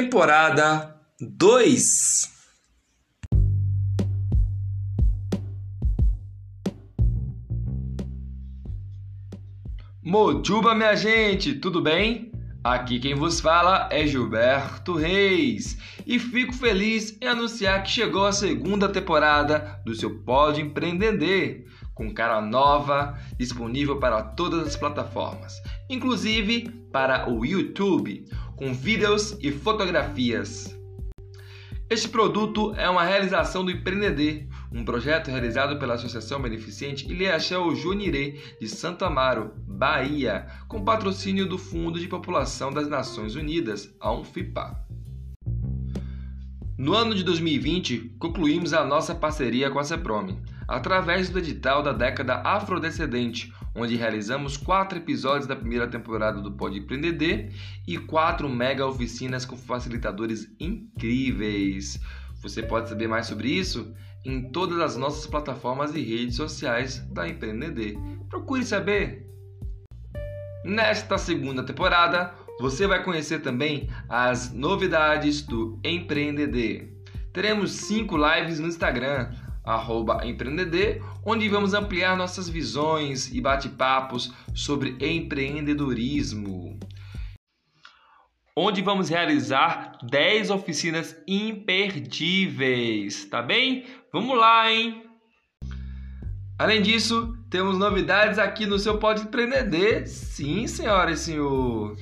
Temporada 2 Mojuba, minha gente, tudo bem? Aqui quem vos fala é Gilberto Reis e fico feliz em anunciar que chegou a segunda temporada do seu Pode Empreender, com cara nova, disponível para todas as plataformas, inclusive para o YouTube, com vídeos e fotografias. Este produto é uma realização do Empreender, um projeto realizado pela Associação Beneficente Ilhéachel Junirê de Santo Amaro, Bahia, com patrocínio do Fundo de População das Nações Unidas, a UNFIPA. No ano de 2020, concluímos a nossa parceria com a CEPROME, através do edital da década afrodescendente, onde realizamos quatro episódios da primeira temporada do Pode Empreender e quatro mega oficinas com facilitadores incríveis. Você pode saber mais sobre isso em todas as nossas plataformas e redes sociais da Empreender. Procure saber! Nesta segunda temporada, você vai conhecer também as novidades do Empreender. Teremos cinco lives no Instagram, arroba Empreender, onde vamos ampliar nossas visões e bate-papos sobre empreendedorismo. Onde vamos realizar 10 oficinas imperdíveis, tá bem? Vamos lá, hein? Além disso, temos novidades aqui no seu Pode Empreender. Sim, senhora e senhor.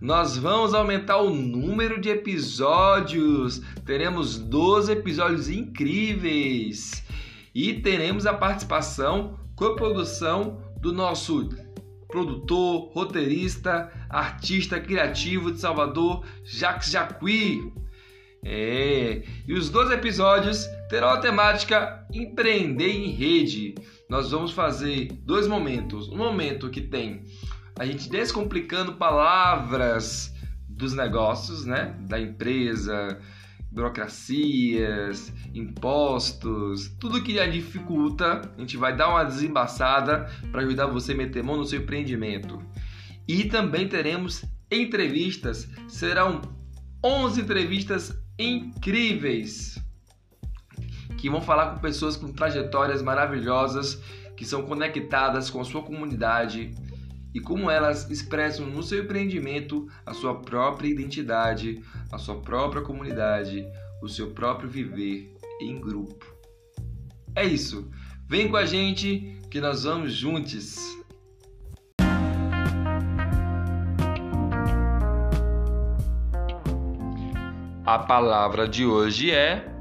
Nós vamos aumentar o número de episódios. Teremos 12 episódios incríveis. E teremos a participação, coprodução do nosso produtor, roteirista, artista criativo de Salvador, Jacques Jacqui. É, e os 12 episódios terão a temática Empreender em Rede. Nós vamos fazer dois momentos. Um momento que tem a gente descomplicando palavras dos negócios, né? Da empresa, burocracias, impostos, tudo que lhe dificulta, a gente vai dar uma desembaçada para ajudar você a meter mão no seu empreendimento. E também teremos entrevistas, serão 11 entrevistas incríveis que vão falar com pessoas com trajetórias maravilhosas, que são conectadas com a sua comunidade e como elas expressam no seu empreendimento a sua própria identidade, a sua própria comunidade, o seu próprio viver em grupo. É isso. Vem com a gente que nós vamos juntos. A palavra de hoje é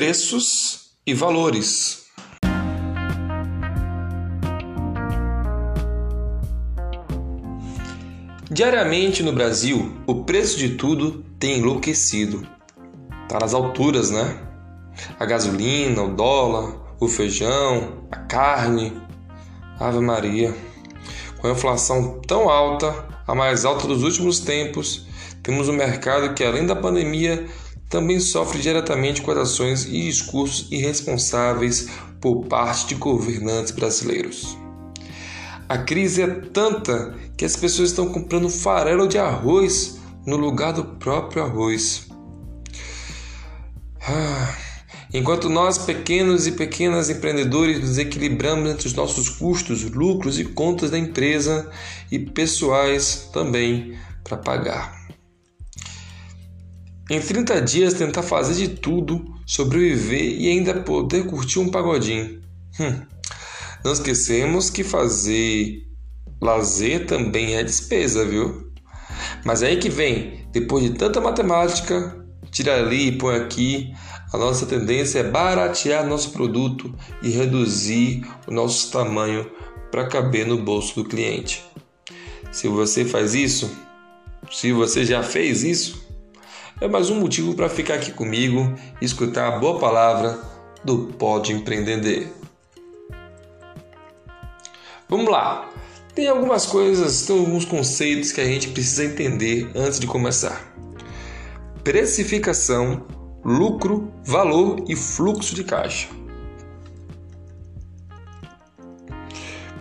preços e valores. Diariamente no Brasil, o preço de tudo tem enlouquecido. Tá nas alturas, né? A gasolina, o dólar, o feijão, a carne. Ave Maria. Com a inflação tão alta, a mais alta dos últimos tempos, temos um mercado que, além da pandemia, também sofre diretamente com as ações e discursos irresponsáveis por parte de governantes brasileiros. A crise é tanta que as pessoas estão comprando farelo de arroz no lugar do próprio arroz. Ah, enquanto nós, pequenos e pequenas empreendedores, nos equilibramos entre os nossos custos, lucros e contas da empresa e pessoais também para pagar. Em 30 dias, tentar fazer de tudo, sobreviver e ainda poder curtir um pagodinho. Hum. Não esquecemos que fazer lazer também é despesa, viu? Mas aí que vem, depois de tanta matemática, tira ali e põe aqui, a nossa tendência é baratear nosso produto e reduzir o nosso tamanho para caber no bolso do cliente. Se você faz isso, se você já fez isso, é mais um motivo para ficar aqui comigo e escutar a boa palavra do Pode Empreender. Vamos lá! Tem algumas coisas, tem alguns conceitos que a gente precisa entender antes de começar. Precificação, lucro, valor e fluxo de caixa.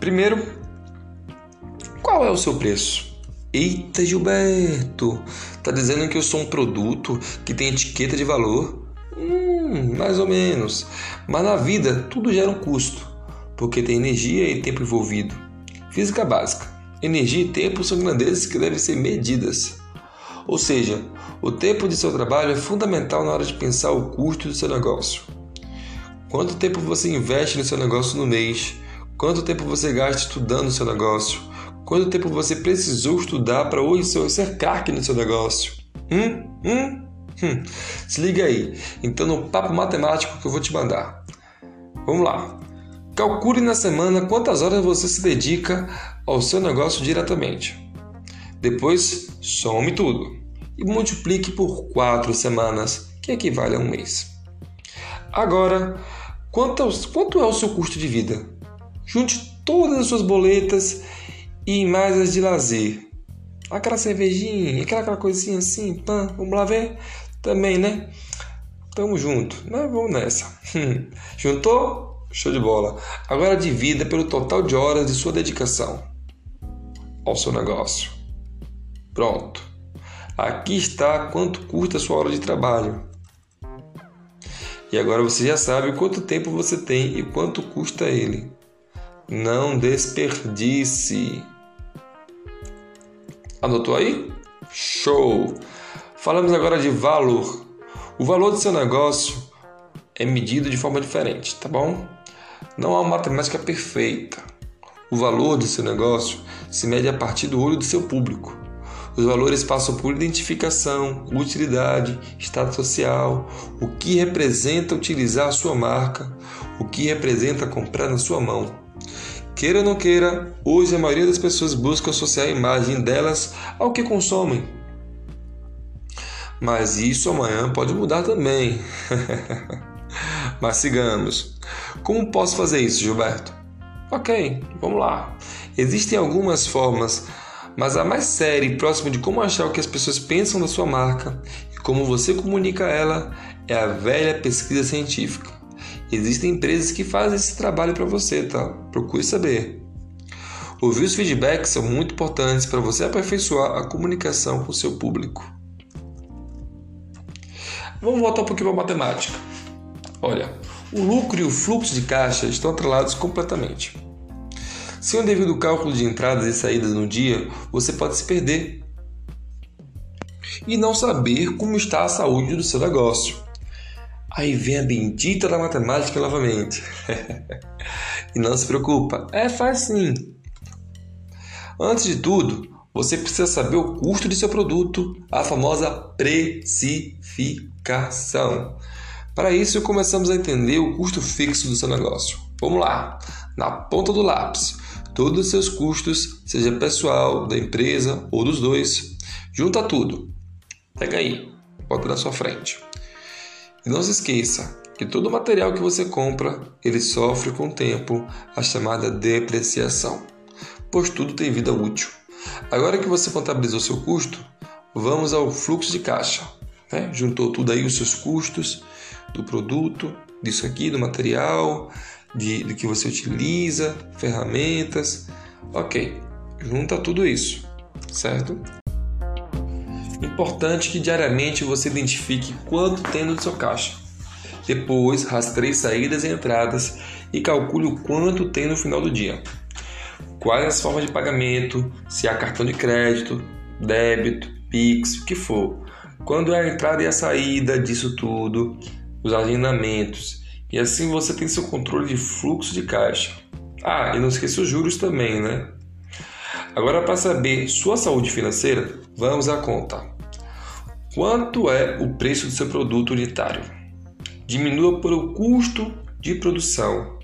Primeiro, qual é o seu preço? Eita, Gilberto, tá dizendo que eu sou um produto que tem etiqueta de valor? Hum, mais ou menos. Mas na vida tudo gera um custo, porque tem energia e tempo envolvido. Física básica. Energia e tempo são grandezas que devem ser medidas. Ou seja, o tempo de seu trabalho é fundamental na hora de pensar o custo do seu negócio. Quanto tempo você investe no seu negócio no mês? Quanto tempo você gasta estudando o seu negócio? Quanto tempo você precisou estudar para hoje ser craque no seu negócio? Hum? Hum? Hum. Se liga aí. Então no papo matemático que eu vou te mandar. Vamos lá. Calcule na semana quantas horas você se dedica ao seu negócio diretamente. Depois, some tudo e multiplique por quatro semanas, que equivale a um mês. Agora, quanto, quanto é o seu custo de vida? Junte todas as suas boletas e mais as de lazer. Aquela cervejinha, aquela, aquela coisinha assim, pã, vamos lá ver? Também, né? Tamo junto, né? Vamos nessa. Juntou? Show de bola. Agora divida pelo total de horas de sua dedicação ao seu negócio. Pronto. Aqui está quanto custa a sua hora de trabalho. E agora você já sabe quanto tempo você tem e quanto custa ele. Não desperdice. Anotou aí? Show! Falamos agora de valor. O valor do seu negócio é medido de forma diferente, tá bom? Não há uma matemática perfeita. O valor do seu negócio se mede a partir do olho do seu público. Os valores passam por identificação, utilidade, status social, o que representa utilizar a sua marca, o que representa comprar na sua mão. Queira ou não queira, hoje a maioria das pessoas busca associar a imagem delas ao que consomem. Mas isso amanhã pode mudar também. Mas sigamos. Como posso fazer isso, Gilberto? Ok, vamos lá. Existem algumas formas, mas a mais séria e próxima de como achar o que as pessoas pensam da sua marca e como você comunica ela é a velha pesquisa científica. Existem empresas que fazem esse trabalho para você, tá? Procure saber. Ouvir os feedbacks são muito importantes para você aperfeiçoar a comunicação com o seu público. Vamos voltar um pouquinho para a matemática. Olha, o lucro e o fluxo de caixa estão atrelados completamente. Sem o devido cálculo de entradas e saídas no dia, você pode se perder e não saber como está a saúde do seu negócio. Aí vem a bendita da matemática novamente. e não se preocupa, é fácil. Antes de tudo, você precisa saber o custo de seu produto, a famosa precificação. Para isso, começamos a entender o custo fixo do seu negócio. Vamos lá, na ponta do lápis, todos os seus custos, seja pessoal, da empresa ou dos dois, junta tudo. Pega aí, bota na sua frente. E não se esqueça que todo material que você compra, ele sofre com o tempo a chamada depreciação, pois tudo tem vida útil. Agora que você contabilizou seu custo, vamos ao fluxo de caixa. Né? Juntou tudo aí os seus custos, do produto, disso aqui, do material, de, do que você utiliza, ferramentas. Ok, junta tudo isso, certo? Importante que diariamente você identifique quanto tem no seu caixa. Depois, rastreie saídas e entradas e calcule o quanto tem no final do dia. Quais as formas de pagamento, se há cartão de crédito, débito, Pix, o que for. Quando é a entrada e a saída disso tudo, os agendamentos, e assim você tem seu controle de fluxo de caixa. Ah, e não esqueça os juros também, né? Agora, para saber sua saúde financeira, vamos à conta. Quanto é o preço do seu produto unitário? Diminua pelo custo de produção.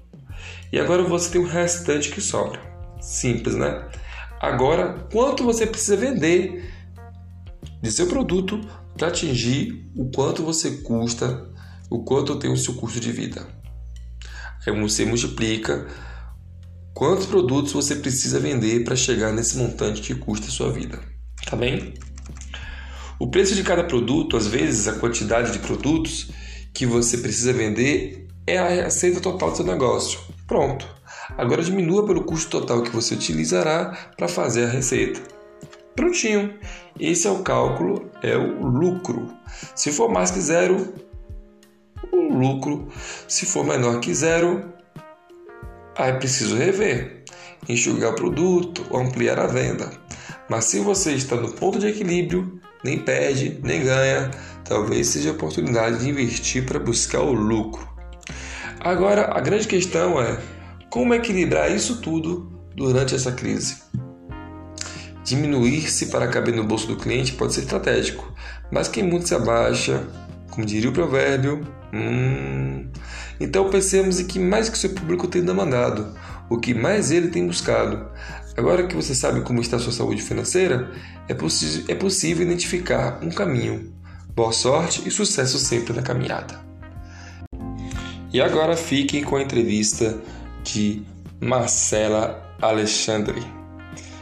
E agora você tem o restante que sobra. Simples, né? Agora, quanto você precisa vender de seu produto para atingir o quanto você custa o quanto tem o seu custo de vida. Aí você multiplica quantos produtos você precisa vender para chegar nesse montante que custa a sua vida. Tá bem? O preço de cada produto, às vezes a quantidade de produtos que você precisa vender é a receita total do seu negócio. Pronto. Agora diminua pelo custo total que você utilizará para fazer a receita. Prontinho. Esse é o cálculo, é o lucro. Se for mais que zero, o lucro. Se for menor que zero, aí preciso rever, enxugar o produto ou ampliar a venda. Mas se você está no ponto de equilíbrio, nem perde, nem ganha, talvez seja a oportunidade de investir para buscar o lucro. Agora, a grande questão é como equilibrar isso tudo durante essa crise. Diminuir-se para caber no bolso do cliente pode ser estratégico, mas quem muito se abaixa, como diria o provérbio, hum... então pensemos em que mais que seu público tem demandado, o que mais ele tem buscado. Agora que você sabe como está sua saúde financeira, é, é possível identificar um caminho. Boa sorte e sucesso sempre na caminhada. E agora fiquem com a entrevista de Marcela Alexandre,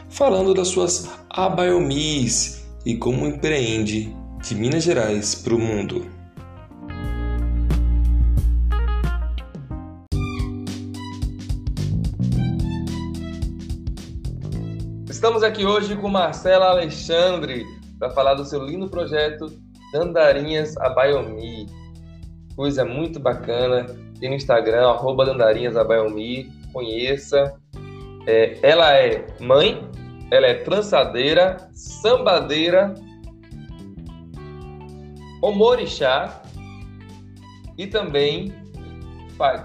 falando das suas abaiomis e como empreende de Minas Gerais para o mundo. Estamos aqui hoje com Marcela Alexandre para falar do seu lindo projeto Dandarinhas Abaiomi. Coisa muito bacana. Tem no Instagram, arroba Dandarinhas Abaiomi. Conheça. É, ela é mãe, ela é trançadeira, sambadeira, omorixá e também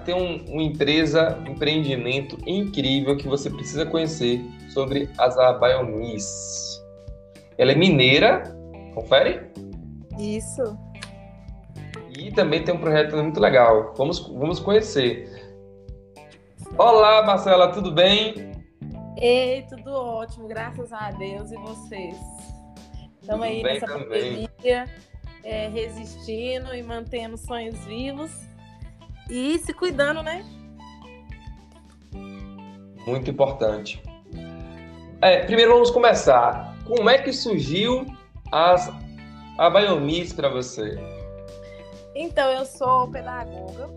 tem um, uma empresa, empreendimento incrível que você precisa conhecer sobre as abaiomis. Ela é mineira, confere? Isso. E também tem um projeto muito legal. Vamos, vamos conhecer. Olá, Marcela, tudo bem? Ei, tudo ótimo, graças a Deus. E vocês? Estamos aí nessa também. pandemia, é, resistindo e mantendo sonhos vivos. E se cuidando, né? Muito importante. É, primeiro vamos começar. Como é que surgiu as a Biomis para você? Então, eu sou pedagoga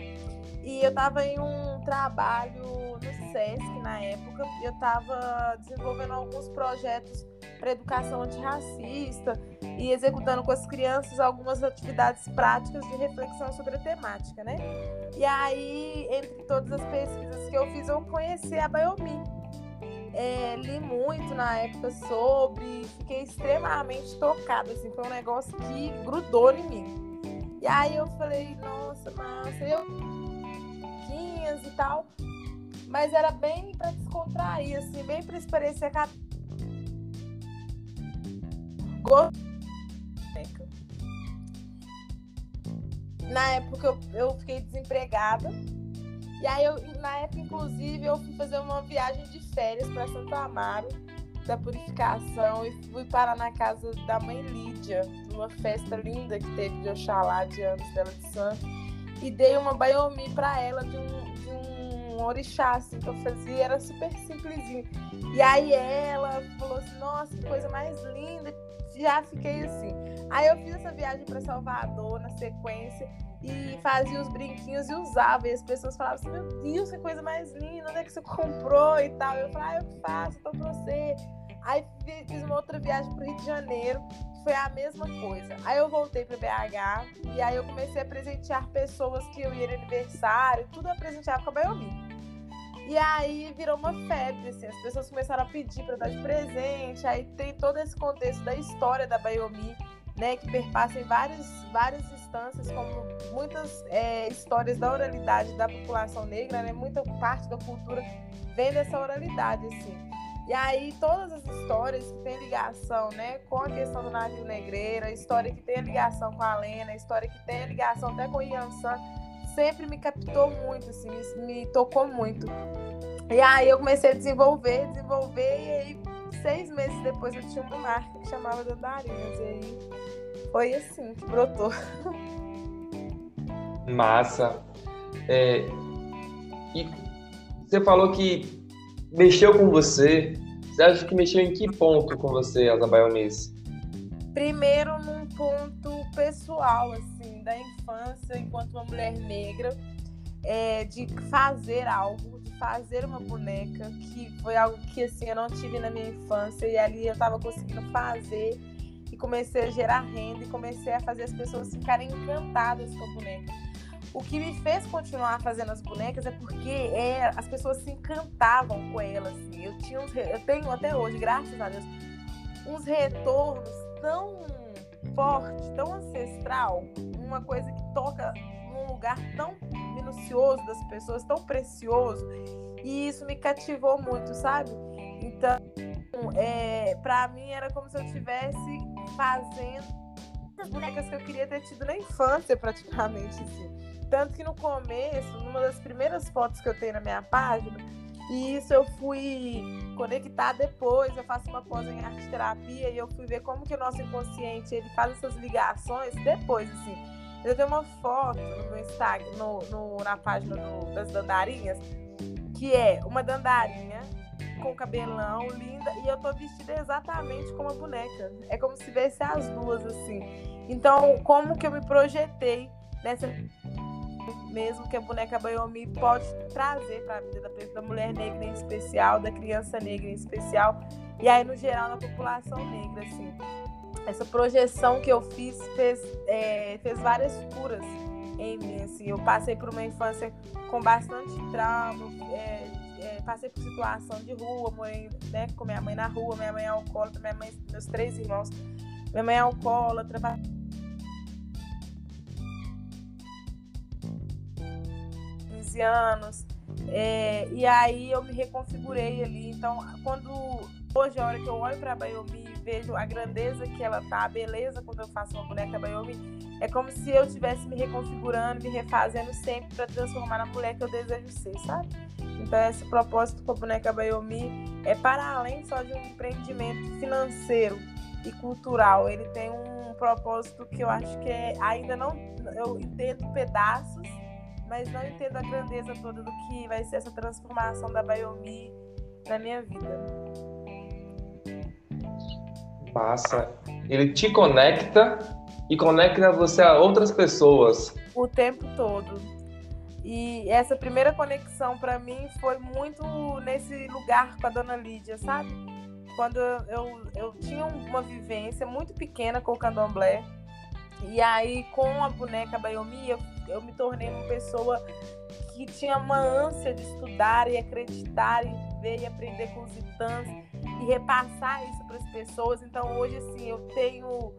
e eu estava em um trabalho no SESC na época. Eu estava desenvolvendo alguns projetos para educação antirracista e executando com as crianças algumas atividades práticas de reflexão sobre a temática, né? E aí, entre todas as pesquisas que eu fiz, eu conheci a Biomi é, li muito na época sobre, fiquei extremamente tocada, assim, foi um negócio que grudou em mim. E aí eu falei, nossa, massa, eu e tal, mas era bem para descontrair, assim, bem para parecer que Na época eu, eu fiquei desempregada e aí, eu, na época, inclusive, eu fui fazer uma viagem de férias para Santo Amaro, da purificação, e fui parar na casa da mãe Lídia, numa festa linda que teve de Oxalá, de anos dela de santo, e dei uma baiomi para ela de um, de um orixá, assim, que eu fazia, era super simplesinho. E aí ela falou assim, nossa, que coisa mais linda, já fiquei assim. Aí eu fiz essa viagem para Salvador na sequência, e fazia os brinquinhos e usava. E as pessoas falavam assim: Meu Deus, que coisa mais linda, onde é que você comprou e tal. Eu falava: Ah, eu faço, então pra você. Aí fiz uma outra viagem pro Rio de Janeiro, que foi a mesma coisa. Aí eu voltei para BH e aí eu comecei a presentear pessoas que eu ia de aniversário, tudo eu presenteava com a Baiomi. E aí virou uma febre, assim, as pessoas começaram a pedir para dar de presente, aí tem todo esse contexto da história da Baiomi né, que perpassa em várias, instâncias, como muitas é, histórias da oralidade da população negra, né, muita parte da cultura vem dessa oralidade, assim. E aí todas as histórias que têm ligação, né, com a questão do navio negreiro, a história que tem ligação com a Lena, a história que tem ligação até com o Yansan, sempre me captou muito, assim, me, me tocou muito. E aí eu comecei a desenvolver, desenvolver, e aí seis meses depois eu tinha uma marca que chamava Dandarinas. E aí foi assim que brotou. Massa. É, E você falou que mexeu com você. Você acha que mexeu em que ponto com você, as Abaiomis? Primeiro, num ponto pessoal, assim, da infância, enquanto uma mulher negra, é, de fazer algo, fazer uma boneca, que foi algo que, assim, eu não tive na minha infância, e ali eu estava conseguindo fazer, e comecei a gerar renda, e comecei a fazer as pessoas ficarem encantadas com a boneca. O que me fez continuar fazendo as bonecas é porque é, as pessoas se encantavam com elas. Assim. Eu, tinha uns, eu tenho até hoje, graças a Deus, uns retornos tão forte, tão ancestral, uma coisa que toca lugar tão minucioso das pessoas, tão precioso, e isso me cativou muito, sabe? Então, é, para mim era como se eu estivesse fazendo as bonecas que eu queria ter tido na infância, praticamente, assim. Tanto que no começo, numa das primeiras fotos que eu tenho na minha página, e isso eu fui conectar depois, eu faço uma pós em arte terapia e eu fui ver como que o nosso inconsciente ele faz essas ligações depois, assim. Eu tenho uma foto no Instagram, no, no na página do, das dandarinhas, que é uma dandarinha com cabelão, linda, e eu tô vestida exatamente como a boneca. É como se visse as duas, assim. Então, como que eu me projetei nessa mesmo que a boneca Bayomi pode trazer para a vida da, da mulher negra em especial, da criança negra em especial, e aí no geral na população negra, assim. Essa projeção que eu fiz fez, é, fez várias curas em mim, assim. Eu passei por uma infância com bastante trauma, é, é, passei por situação de rua, morei né, com minha mãe na rua, minha mãe é alcoólatra, minha mãe, meus três irmãos, minha mãe é alcoólatra, 15 anos. É, e aí eu me reconfigurei ali. Então, quando hoje, a hora que eu olho para a Bayomi e vejo a grandeza que ela tá, a beleza quando eu faço uma boneca Bayomi, é como se eu estivesse me reconfigurando, me refazendo sempre para transformar na mulher que eu desejo ser, sabe? Então, esse propósito com a boneca Bayomi é para além só de um empreendimento financeiro e cultural. Ele tem um propósito que eu acho que é, ainda não. Eu entendo pedaços mas não entendo a grandeza toda do que vai ser essa transformação da Biomi na minha vida. Passa. Ele te conecta e conecta você a outras pessoas. O tempo todo. E essa primeira conexão para mim foi muito nesse lugar com a dona Lídia, sabe? Quando eu, eu, tinha uma vivência muito pequena com o candomblé. E aí, com a boneca Bayomi, eu eu me tornei uma pessoa que tinha uma ânsia de estudar e acreditar e ver e aprender com os itãs e repassar isso para as pessoas. Então hoje assim eu tenho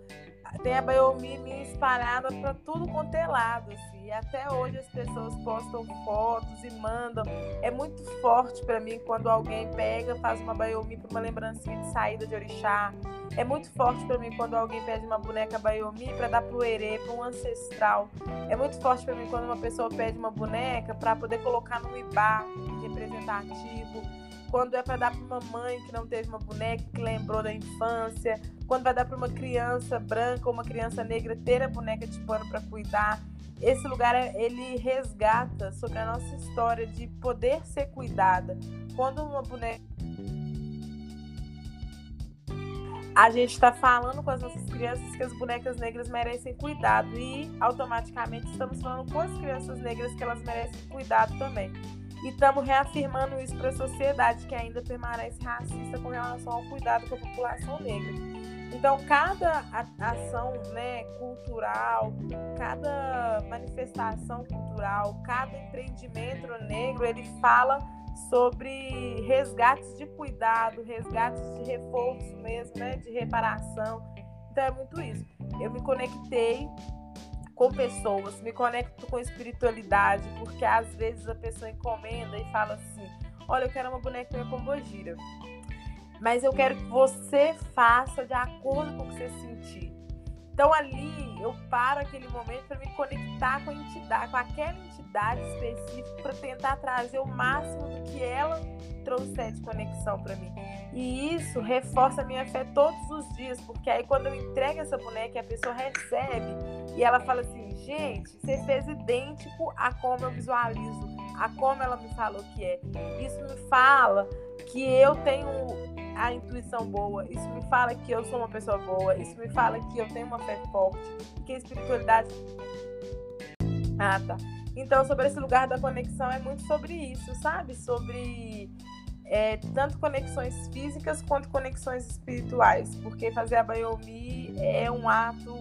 tem a Bayomi me espalhada para tudo quanto é lado, assim. E até hoje as pessoas postam fotos e mandam. É muito forte para mim quando alguém pega, faz uma Bayomi para uma lembrancinha de saída de orixá. É muito forte para mim quando alguém pede uma boneca Bayomi para dar pro erê, para um ancestral. É muito forte para mim quando uma pessoa pede uma boneca para poder colocar no ibá representativo quando é para dar para uma mãe que não teve uma boneca, que lembrou da infância, quando vai dar para uma criança branca ou uma criança negra ter a boneca de pano para cuidar. Esse lugar ele resgata sobre a nossa história de poder ser cuidada. Quando uma boneca a gente está falando com as nossas crianças que as bonecas negras merecem cuidado e automaticamente estamos falando com as crianças negras que elas merecem cuidado também. E estamos reafirmando isso para a sociedade que ainda permanece racista com relação ao cuidado com a população negra. Então, cada ação né, cultural, cada manifestação cultural, cada empreendimento negro, ele fala sobre resgates de cuidado, resgates de reforço mesmo, né, de reparação. Então, é muito isso. Eu me conectei com pessoas, me conecto com espiritualidade, porque às vezes a pessoa encomenda e fala assim: Olha, eu quero uma bonequinha com bogira, mas eu quero que você faça de acordo com o que você sentir. Então ali eu paro aquele momento para me conectar com a entidade, com aquela entidade específica, para tentar trazer o máximo do que ela trouxer de conexão para mim. E isso reforça a minha fé todos os dias, porque aí quando eu entrego essa boneca a pessoa recebe e ela fala assim: gente, você fez idêntico a como eu visualizo a como ela me falou que é. Isso me fala que eu tenho a intuição boa, isso me fala que eu sou uma pessoa boa, isso me fala que eu tenho uma fé forte, que a espiritualidade. Ah, tá. Então, sobre esse lugar da conexão, é muito sobre isso, sabe? Sobre é, tanto conexões físicas quanto conexões espirituais, porque fazer a Bayomi é um ato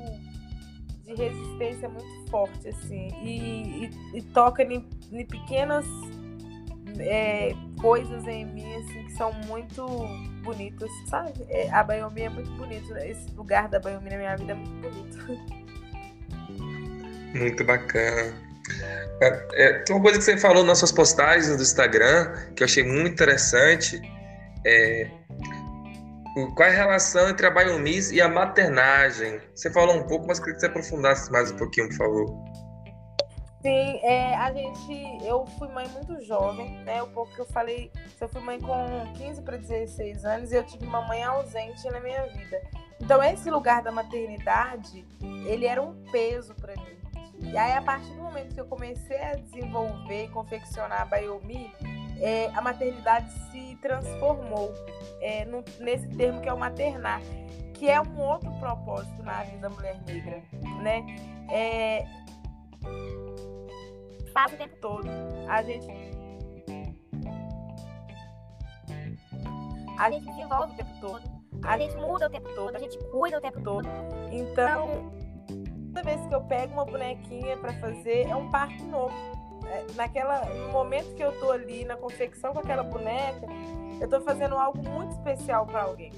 de resistência muito forte, assim, e, e, e toca em pequenas é, coisas em mim, assim, que são muito bonitas, sabe? É, a Bayomi é muito bonito, né? esse lugar da Bayomi na minha vida é muito bonito. Muito bacana. É, é, tem uma coisa que você falou nas suas postagens do Instagram que eu achei muito interessante. É, qual é a relação entre a Bayomis e a maternagem? Você falou um pouco, mas queria que você aprofundasse mais um pouquinho, por favor. Sim, é, a gente. Eu fui mãe muito jovem, né? O pouco que eu falei, eu fui mãe com 15 para 16 anos e eu tive uma mãe ausente na minha vida. Então, esse lugar da maternidade, ele era um peso para mim. E aí, a partir do momento que eu comecei a desenvolver e confeccionar a Bayomi, é, a maternidade se transformou é, no, nesse termo que é o maternar, que é um outro propósito na vida da mulher negra, né? É, faz o tempo todo. A gente a gente desenvolve o tempo todo, a gente muda o tempo todo, a gente cuida o tempo todo. Então, toda vez que eu pego uma bonequinha para fazer, é um parto novo. É, naquela, no momento que eu tô ali na confecção com aquela boneca, eu tô fazendo algo muito especial para alguém.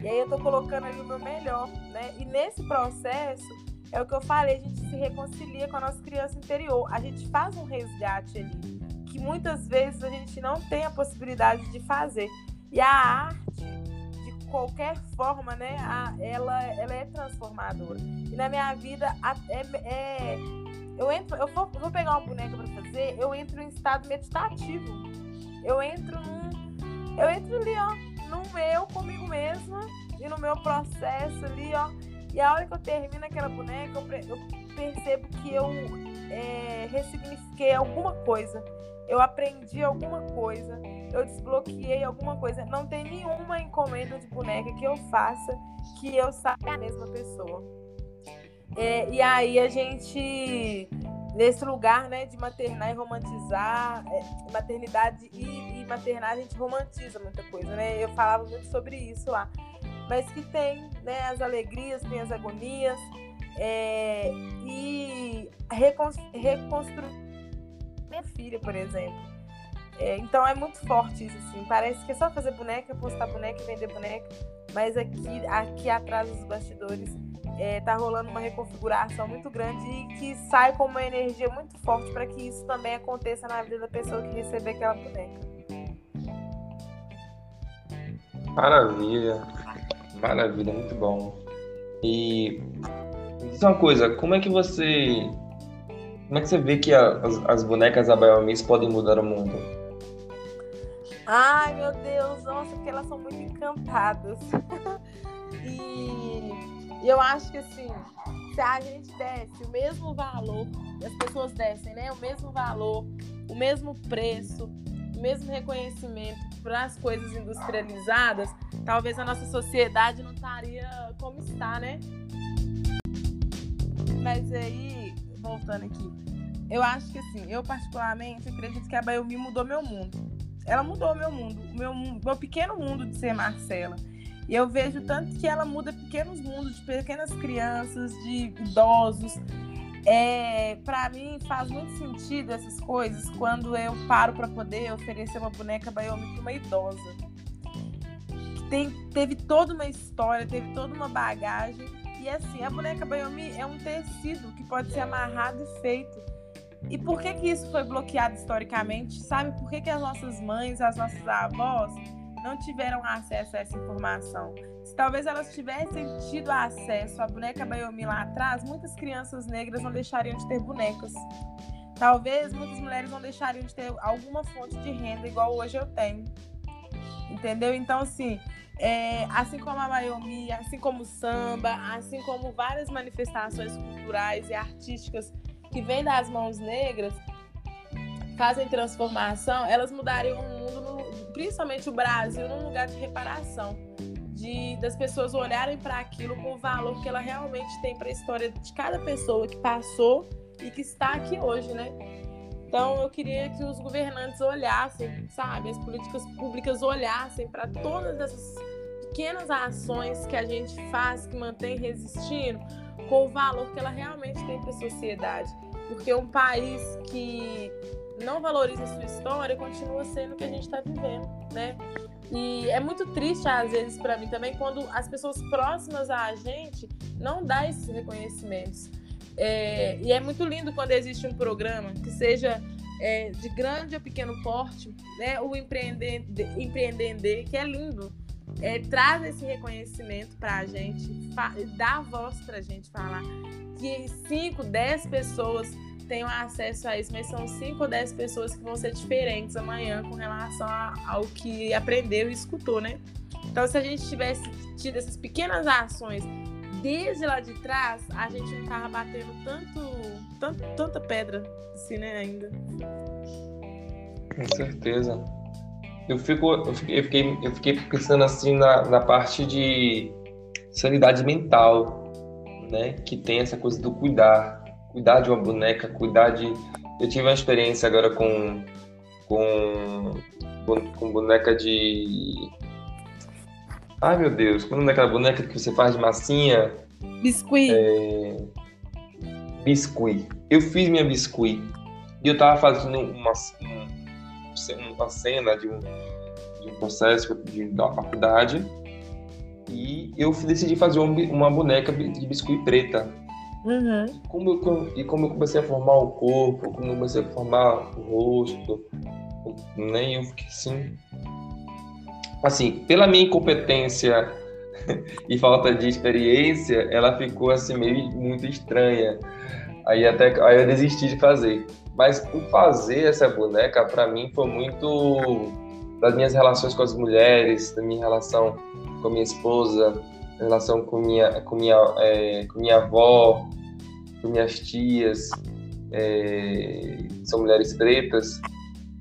E aí eu tô colocando ali o meu melhor, né? E nesse processo, é o que eu falei, a gente se reconcilia com a nossa criança interior. A gente faz um resgate ali, que muitas vezes a gente não tem a possibilidade de fazer. E a arte, de qualquer forma, né, a, ela, ela é transformadora. E na minha vida, a, é, é, eu entro, eu vou, vou pegar uma boneca para fazer, eu entro em estado meditativo. Eu entro num, eu entro ali, ó, no meu comigo mesma e no meu processo ali, ó e a hora que eu termino aquela boneca, eu, percebo que eu é, ressignifiquei alguma coisa. Eu aprendi alguma coisa. Eu desbloqueei alguma coisa. Não tem nenhuma encomenda de boneca que eu faça que eu saiba a mesma pessoa. É, e aí a gente nesse lugar né, de maternar e romantizar, é, maternidade e, e maternar, a gente romantiza muita coisa, né? Eu falava muito sobre isso lá mas que tem né, as alegrias, tem as agonias, é, e reconstruir minha filha, por exemplo. É, então é muito forte isso, assim. Parece que é só fazer boneca, postar boneca e vender boneca, mas aqui, aqui atrás dos bastidores é, tá rolando uma reconfiguração muito grande e que sai com uma energia muito forte para que isso também aconteça na vida da pessoa que receber aquela boneca. Maravilha. Maravilha, muito bom. E me diz uma coisa, como é que você. Como é que você vê que a, as, as, bonecas da Biomis podem mudar o mundo? Ai, meu Deus, nossa, porque elas são muito encantadas. e eu acho que assim, se a gente desse o mesmo valor, as pessoas dessem, né? O mesmo valor, o mesmo preço, o mesmo reconhecimento para as coisas industrializadas, talvez a nossa sociedade não estaria como está, né? Mas aí, voltando aqui, eu acho que assim, eu particularmente acredito que a Bayomi mudou meu mundo. Ela mudou meu mundo, meu, meu pequeno mundo de ser Marcela. E eu vejo tanto que ela muda pequenos mundos de pequenas crianças, de idosos, é, para mim faz muito sentido essas coisas quando eu paro para poder oferecer uma boneca Bayomi para uma idosa. Que tem, teve toda uma história, teve toda uma bagagem. E assim, a boneca Bayomi é um tecido que pode ser amarrado e feito. E por que que isso foi bloqueado historicamente? Sabe por que, que as nossas mães, as nossas avós não tiveram acesso a essa informação? Se talvez elas tivessem tido acesso à boneca Bayomi lá atrás, muitas crianças negras não deixariam de ter bonecas. Talvez muitas mulheres não deixariam de ter alguma fonte de renda igual hoje eu tenho. Entendeu? Então, assim, é, assim como a Bayomi, assim como o samba, assim como várias manifestações culturais e artísticas que vêm das mãos negras, fazem transformação, elas mudariam o mundo, no, principalmente o Brasil, num lugar de reparação. De, das pessoas olharem para aquilo com o valor que ela realmente tem para a história de cada pessoa que passou e que está aqui hoje, né? Então eu queria que os governantes olhassem, sabe, as políticas públicas olhassem para todas essas pequenas ações que a gente faz, que mantém resistindo, com o valor que ela realmente tem para a sociedade. Porque um país que não valoriza sua história continua sendo o que a gente está vivendo, né? E é muito triste, às vezes, para mim também, quando as pessoas próximas a gente não dão esses reconhecimentos. É, e é muito lindo quando existe um programa que seja é, de grande ou pequeno porte, né? O empreender, empreender que é lindo. É, traz esse reconhecimento para a gente, dá voz para a gente falar que 5, 10 pessoas tenham acesso a isso, mas são 5 ou 10 pessoas que vão ser diferentes amanhã com relação ao que aprendeu e escutou, né? Então, se a gente tivesse tido essas pequenas ações desde lá de trás, a gente não tava batendo tanto, tanto tanta pedra assim, né, ainda. Com certeza. Eu, fico, eu fiquei, eu fiquei pensando assim na, na parte de sanidade mental, né? Que tem essa coisa do cuidar. Cuidar de uma boneca, cuidar de. Eu tive uma experiência agora com, com, com boneca de Ai meu Deus, como é aquela boneca que você faz de massinha? Biscuit. É... Biscuit. Eu fiz minha biscuit. E eu tava fazendo uma, uma cena de um, de um processo de, da faculdade. E eu decidi fazer uma boneca de biscuit preta. Uhum. Como eu, e como eu comecei a formar o corpo, como eu comecei a formar o rosto, nem eu fiquei assim assim, pela minha incompetência e falta de experiência, ela ficou assim meio muito estranha. Aí até aí eu desisti de fazer. Mas por fazer essa boneca para mim foi muito das minhas relações com as mulheres, da minha relação com minha esposa, relação com minha com minha é, com minha avó, com minhas tias, é, são mulheres pretas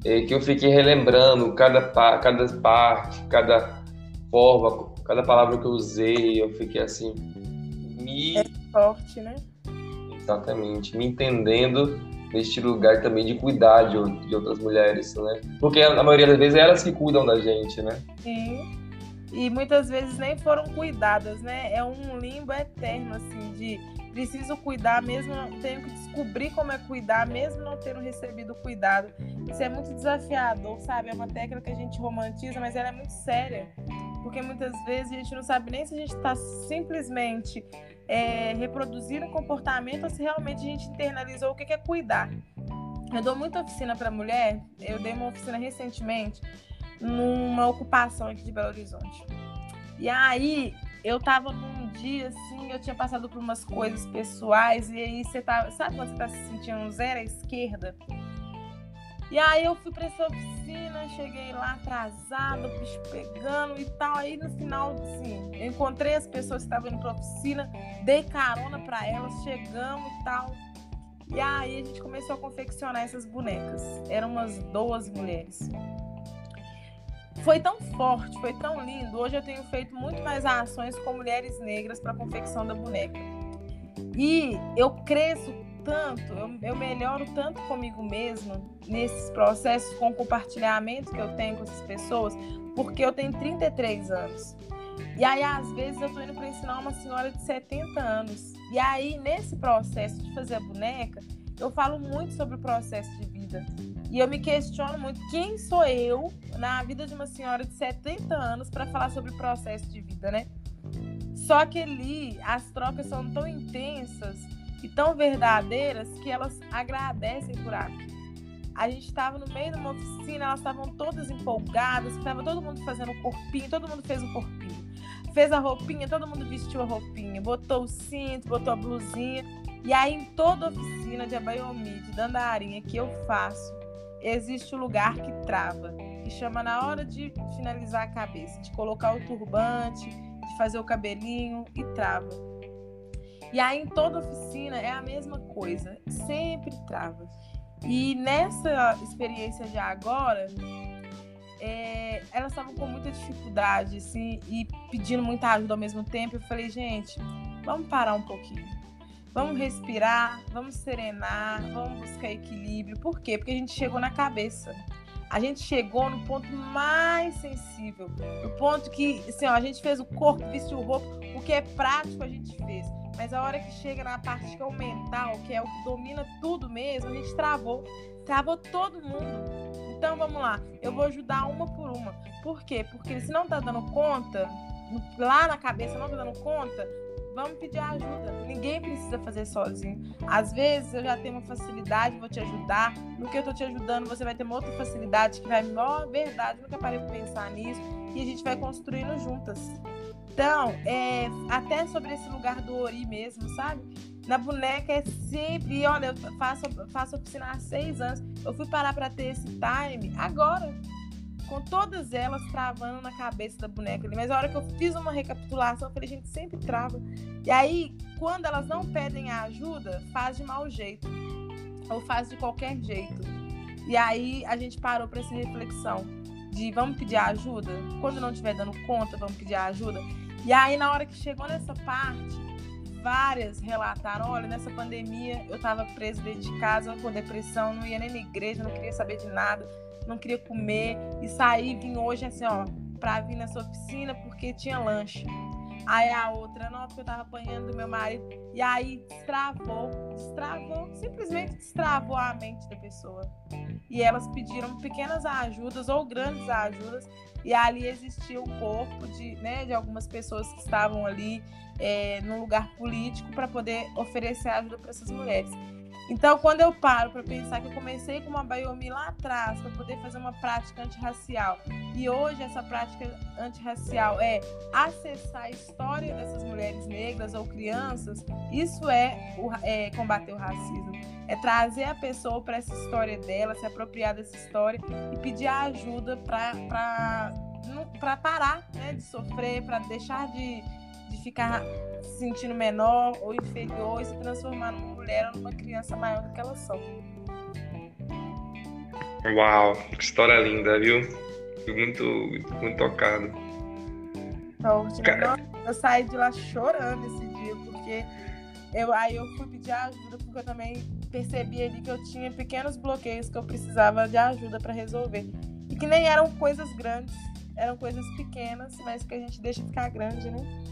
é, que eu fiquei relembrando cada, cada parte, cada forma, cada palavra que eu usei, eu fiquei assim, me... É forte, né? Exatamente, me entendendo neste lugar também de cuidar de, de outras mulheres, né? Porque na maioria das vezes é elas que cuidam da gente, né? Sim, e muitas vezes nem foram cuidadas, né? É um limbo eterno, assim, de preciso cuidar mesmo, tenho que descobrir como é cuidar, mesmo não tendo recebido cuidado. Isso é muito desafiador, sabe? É uma técnica que a gente romantiza, mas ela é muito séria. Porque muitas vezes a gente não sabe nem se a gente está simplesmente é, reproduzindo um comportamento ou se realmente a gente internalizou o que é cuidar. Eu dou muita oficina para mulher, eu dei uma oficina recentemente numa ocupação aqui de Belo Horizonte. E aí eu tava num dia assim, eu tinha passado por umas coisas pessoais, e aí você tá. Sabe quando você tá se sentindo zero à esquerda? E aí eu fui pra essa oficina, cheguei lá atrasada, bicho pegando e tal. Aí no final, assim, eu encontrei as pessoas que estavam indo pra oficina, dei carona para elas, chegamos e tal. E aí a gente começou a confeccionar essas bonecas. Eram umas 12 mulheres foi tão forte, foi tão lindo. Hoje eu tenho feito muito mais ações com mulheres negras para a confecção da boneca. E eu cresço tanto, eu, eu, melhoro tanto comigo mesma nesses processos com o compartilhamento que eu tenho com essas pessoas, porque eu tenho 33 anos. E aí, às vezes, eu tô indo para ensinar uma senhora de 70 anos. E aí, nesse processo de fazer a boneca, eu falo muito sobre o processo de vida. E eu me questiono muito quem sou eu na vida de uma senhora de 70 anos para falar sobre o processo de vida, né? Só que ali as trocas são tão intensas e tão verdadeiras que elas agradecem por aquilo. A gente estava no meio de uma oficina, elas estavam todas empolgadas, estava todo mundo fazendo um corpinho, todo mundo fez um corpinho. Fez a roupinha, todo mundo vestiu a roupinha, botou o cinto, botou a blusinha. E aí, em toda oficina de abaiomi, de dandarinha que eu faço, existe o lugar que trava, que chama na hora de finalizar a cabeça, de colocar o turbante, de fazer o cabelinho e trava. E aí em toda oficina é a mesma coisa, sempre trava. E nessa experiência de agora, é, elas estavam com muita dificuldade, assim, e pedindo muita ajuda ao mesmo tempo. Eu falei, gente, vamos parar um pouquinho. Vamos respirar, vamos serenar, vamos buscar equilíbrio. Por quê? Porque a gente chegou na cabeça. A gente chegou no ponto mais sensível, no ponto que, assim, ó, a gente fez o corpo, vestiu roupa, o que é prático a gente fez. Mas a hora que chega na parte que é o mental, que é o que domina tudo mesmo, a gente travou. Travou todo mundo. Então vamos lá, eu vou ajudar uma por uma. Por quê? Porque se não tá dando conta, lá na cabeça não tá dando conta, vamos pedir ajuda. Ninguém precisa fazer sozinho. Às vezes eu já tenho uma facilidade, vou te ajudar. No que eu tô te ajudando, você vai ter uma outra facilidade que vai, ó, verdade, nunca parei pra pensar nisso. E a gente vai construindo juntas. Então, é, até sobre esse lugar do Ori mesmo, sabe? Na boneca é sempre, olha, eu faço, faço oficina há seis anos. Eu fui parar para ter esse time agora com todas elas travando na cabeça da boneca ali. Mas a hora que eu fiz uma recapitulação, eu falei, gente, sempre trava. E aí, quando elas não pedem a ajuda, faz de mau jeito. Ou faz de qualquer jeito. E aí a gente parou para essa reflexão de vamos pedir ajuda? Quando não estiver dando conta, vamos pedir ajuda? E aí, na hora que chegou nessa parte, várias relataram: olha, nessa pandemia eu estava presa dentro de casa com depressão, não ia nem na igreja, não queria saber de nada não queria comer e saí, vim hoje assim, ó, pra vir nessa oficina porque tinha lanche. Aí a outra, não, porque eu tava apanhando do meu marido. E aí destravou, destravou, simplesmente destravou a mente da pessoa. E elas pediram pequenas ajudas ou grandes ajudas. E ali existia o corpo de, né, de algumas pessoas que estavam ali é, no lugar político para poder oferecer ajuda para essas mulheres. Então, quando eu paro para pensar que eu comecei com uma Bayomi lá atrás para poder fazer uma prática antirracial e hoje essa prática antirracial é acessar a história dessas mulheres negras ou crianças, isso é, o, é combater o racismo. É trazer a pessoa para essa história dela, se apropriar dessa história e pedir ajuda para parar né, de sofrer, para deixar de de ficar se sentindo menor ou inferior e se transformar numa mulher ou numa criança maior do que elas são. Uau, que história linda, viu? Fui muito, muito tocado. Então, Cara... eu saí de lá chorando esse dia, porque eu, aí eu fui pedir ajuda, porque eu também percebi ali que eu tinha pequenos bloqueios que eu precisava de ajuda para resolver. E que nem eram coisas grandes, eram coisas pequenas, mas que a gente deixa ficar grande, né?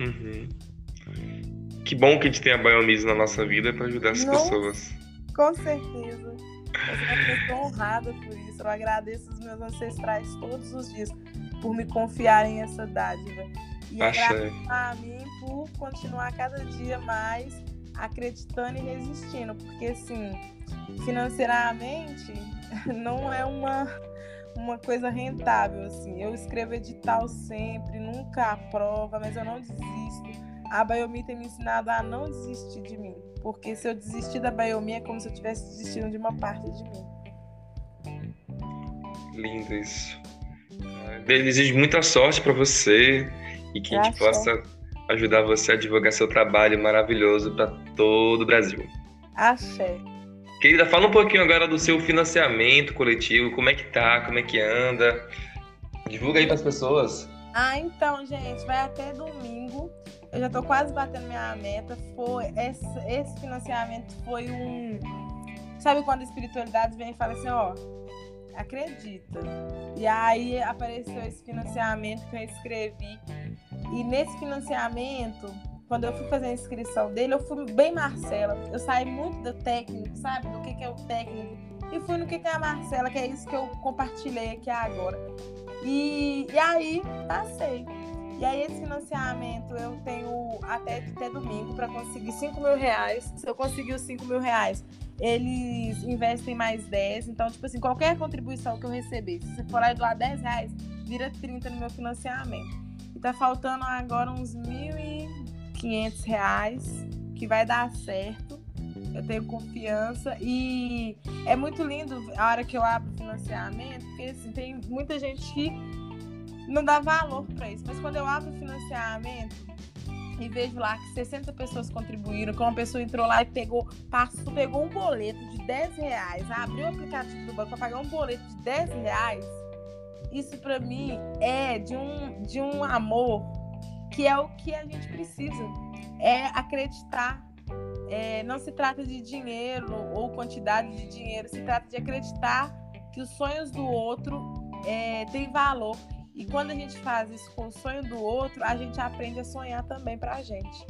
Uhum. Que bom que a gente tem a Biomis na nossa vida para ajudar as pessoas. Com certeza. Eu sou honrada por isso. Eu agradeço os meus ancestrais todos os dias por me confiarem essa dádiva. E agradeço a mim por continuar cada dia mais acreditando e resistindo. Porque, assim, financeiramente, não é uma uma coisa rentável, assim. Eu escrevo edital sempre, nunca aprova, mas eu não desisto. A Biomi tem me ensinado a não desistir de mim, porque se eu desistir da Biomi é como se eu estivesse desistindo de uma parte de mim. Lindo isso. Desejo muita sorte para você e que a gente possa ajudar você a divulgar seu trabalho maravilhoso para todo o Brasil. Axé. Querida, fala um pouquinho agora do seu financiamento coletivo, como é que tá, como é que anda. Divulga aí para as pessoas. Ah, então, gente, vai até domingo. Eu já tô quase batendo minha meta. Foi esse, esse financiamento foi um. Sabe quando a espiritualidade vem e fala assim, ó, acredita. E aí apareceu esse financiamento que eu escrevi. E nesse financiamento quando eu fui fazer a inscrição dele, eu fui bem Marcela. Eu saí muito do técnico, sabe? Do que, que é o técnico. E fui no que, que é a Marcela, que é isso que eu compartilhei aqui agora. E, e aí, passei. E aí, esse financiamento eu tenho até, até domingo para conseguir 5 mil reais. Se eu conseguir os 5 mil reais, eles investem mais 10. Então, tipo assim, qualquer contribuição que eu receber, se você for lá e doar 10 reais, vira 30 no meu financiamento. E tá faltando agora uns mil e 500 reais, que vai dar certo. Eu tenho confiança e é muito lindo a hora que eu abro o financiamento, porque assim, tem muita gente que não dá valor para isso. Mas quando eu abro o financiamento, e vejo lá que 60 pessoas contribuíram, que uma pessoa entrou lá e pegou, passou, pegou um boleto de 10 reais, abriu o aplicativo do banco para pagar um boleto de 10 reais, isso para mim é de um, de um amor que é o que a gente precisa. É acreditar. É, não se trata de dinheiro ou quantidade de dinheiro, se trata de acreditar que os sonhos do outro é, têm valor. E quando a gente faz isso com o sonho do outro, a gente aprende a sonhar também para a gente.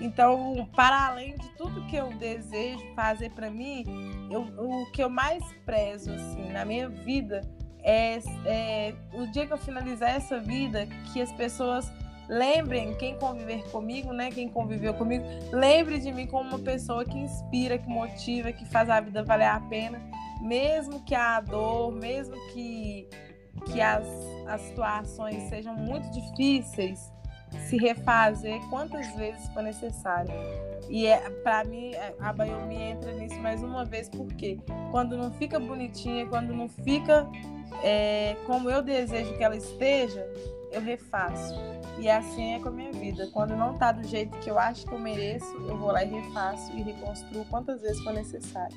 Então, para além de tudo que eu desejo fazer para mim, eu, o que eu mais prezo assim, na minha vida é, é o dia que eu finalizar essa vida, que as pessoas lembrem quem conviver comigo, né? Quem conviveu comigo, lembre de mim como uma pessoa que inspira, que motiva, que faz a vida valer a pena, mesmo que a dor, mesmo que que as, as situações sejam muito difíceis, se refazer quantas vezes for necessário. E é, para mim, é, a Bayomi entra nisso mais uma vez, porque quando não fica bonitinha, quando não fica é, como eu desejo que ela esteja, eu refaço. E assim é com a minha vida. Quando não tá do jeito que eu acho que eu mereço, eu vou lá e refaço e reconstruo quantas vezes for necessário.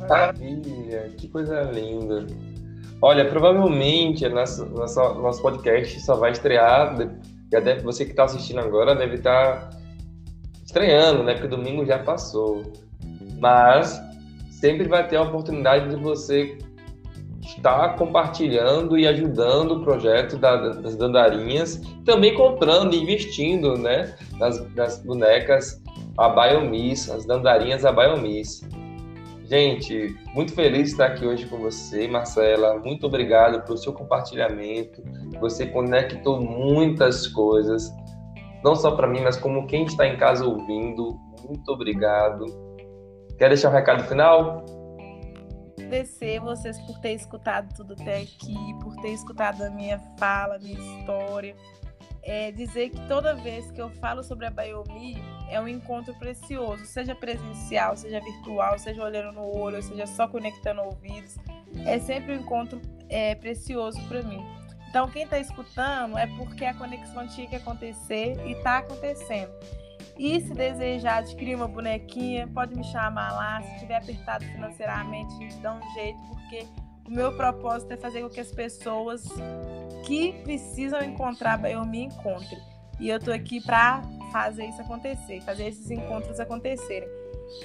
Maravilha, que coisa linda. Olha, provavelmente nosso, nosso, nosso podcast só vai estrear. Já deve, você que está assistindo agora deve estar tá estreando, né? Porque domingo já passou. Mas sempre vai ter a oportunidade de você está compartilhando e ajudando o projeto da, das dandarinhas, também comprando e investindo né, nas, nas bonecas a Biomiss, as dandarinhas a Biomiss. Gente, muito feliz de estar aqui hoje com você, Marcela. Muito obrigado pelo seu compartilhamento. Você conectou muitas coisas, não só para mim, mas como quem está em casa ouvindo. Muito obrigado. Quer deixar um recado final? Agradecer vocês por ter escutado tudo até aqui, por ter escutado a minha fala, a minha história. É dizer que toda vez que eu falo sobre a Biomi é um encontro precioso, seja presencial, seja virtual, seja olhando no olho, seja só conectando ouvidos, é sempre um encontro é, precioso para mim. Então, quem está escutando é porque a conexão tinha que acontecer e está acontecendo. E se desejar adquirir uma bonequinha, pode me chamar lá. Se tiver apertado financeiramente, a gente dá um jeito, porque o meu propósito é fazer com que as pessoas que precisam encontrar eu me encontrem. E eu tô aqui para fazer isso acontecer, fazer esses encontros acontecerem.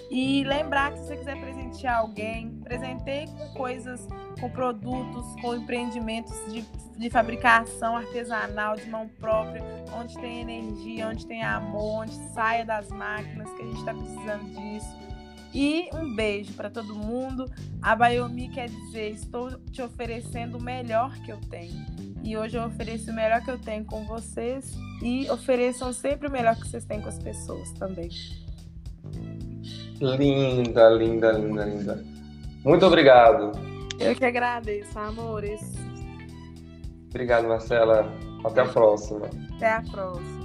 E lembrar que se você quiser presentear alguém, presenteie com coisas, com produtos, com empreendimentos de, de fabricação artesanal, de mão própria, onde tem energia, onde tem amor, onde saia das máquinas, que a gente está precisando disso. E um beijo para todo mundo. A Bayomi quer dizer: estou te oferecendo o melhor que eu tenho. E hoje eu ofereço o melhor que eu tenho com vocês e ofereçam sempre o melhor que vocês têm com as pessoas também. Linda, linda, linda, linda. Muito obrigado. Eu que agradeço, amores. Obrigado, Marcela. Até a próxima. Até a próxima.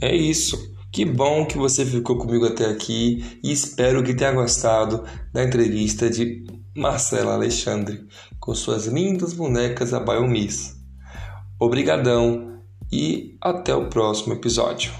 É isso. Que bom que você ficou comigo até aqui e espero que tenha gostado da entrevista de Marcela Alexandre com suas lindas bonecas a Biomiss. Obrigadão e até o próximo episódio.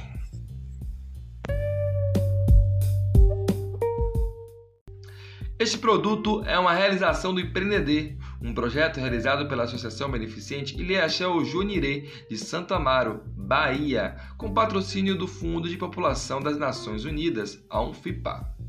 Este produto é uma realização do Empreender, um projeto realizado pela Associação Beneficente Ilhéachel Junirê de Santo Amaro, Bahia, com patrocínio do Fundo de População das Nações Unidas, a UNFIPA.